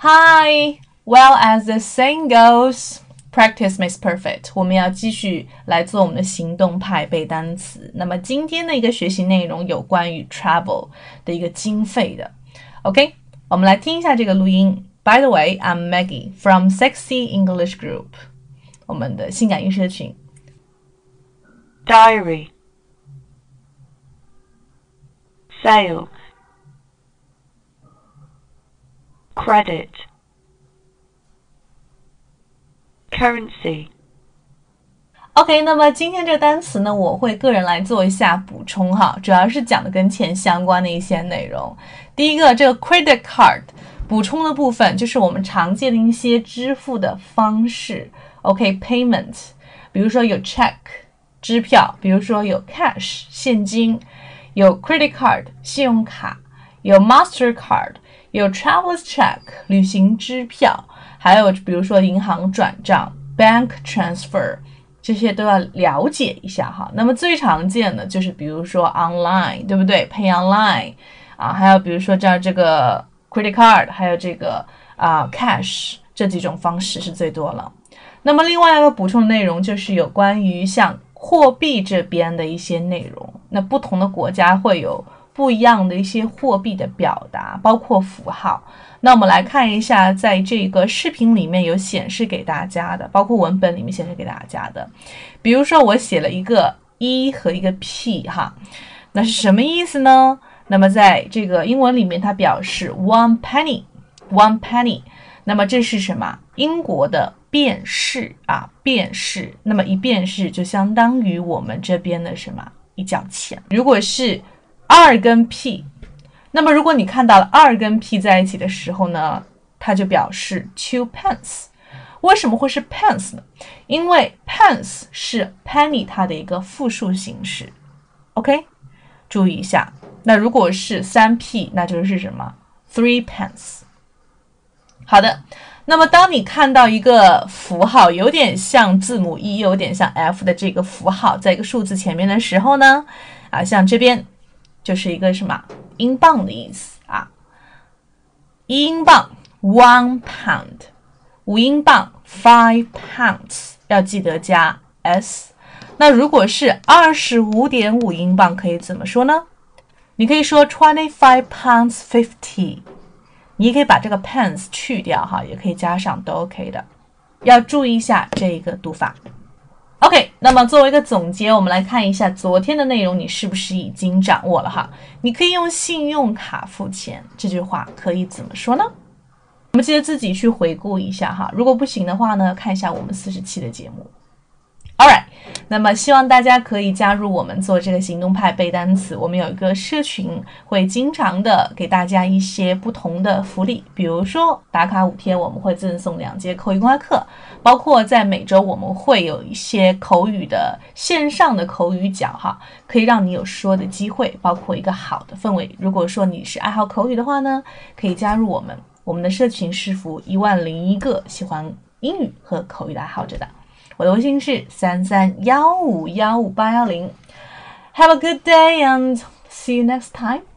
Hi, well as the saying goes, practice makes perfect。我们要继续来做我们的行动派背单词。那么今天的一个学习内容有关于 travel 的一个经费的。OK，我们来听一下这个录音。By the way, I'm Maggie from Sexy English Group，我们的性感音社群。Diary Sales Credit Currency OK，那么今天这个单词呢，我会个人来做一下补充哈，主要是讲的跟钱相关的一些内容。第一个，这个 credit card 补充的部分就是我们常见的一些支付的方式。OK，payment，比如说有 check 支票，比如说有 cash 现金，有 credit card 信用卡，有 Master Card，有 travelers check 旅行支票，还有比如说银行转账 bank transfer。这些都要了解一下哈。那么最常见的就是比如说 online，对不对？Pay online 啊，还有比如说这样这个 credit card，还有这个啊 cash 这几种方式是最多了。那么另外一个补充的内容就是有关于像货币这边的一些内容。那不同的国家会有不一样的一些货币的表达，包括符号。那我们来看一下，在这个视频里面有显示给大家的，包括文本里面显示给大家的。比如说，我写了一个一和一个 p 哈，那是什么意思呢？那么在这个英文里面，它表示 one penny，one penny。那么这是什么？英国的便士啊，便士。那么一便士就相当于我们这边的什么？一角钱。如果是二跟 p。那么，如果你看到了二跟 p 在一起的时候呢，它就表示 two pence。为什么会是 pence 呢？因为 pence 是 penny 它的一个复数形式。OK，注意一下。那如果是三 p，那就是什么？three pence。好的。那么，当你看到一个符号有点像字母 E，有点像 F 的这个符号，在一个数字前面的时候呢，啊，像这边就是一个什么？英镑的意思啊，一英镑 one pound，五英镑 five pounds，要记得加 s。那如果是二十五点五英镑，可以怎么说呢？你可以说 twenty five pounds fifty。你也可以把这个 pence 去掉哈，也可以加上都 OK 的。要注意一下这个读法。OK，那么作为一个总结，我们来看一下昨天的内容，你是不是已经掌握了哈？你可以用信用卡付钱，这句话可以怎么说呢？我们记得自己去回顾一下哈。如果不行的话呢，看一下我们四十期的节目。那么希望大家可以加入我们做这个行动派背单词。我们有一个社群，会经常的给大家一些不同的福利，比如说打卡五天，我们会赠送两节口语公开课，包括在每周我们会有一些口语的线上的口语讲哈，可以让你有说的机会，包括一个好的氛围。如果说你是爱好口语的话呢，可以加入我们，我们的社群是服一万零一个喜欢英语和口语的爱好者的。我的微信是三三幺五幺五八幺零。Have a good day and see you next time.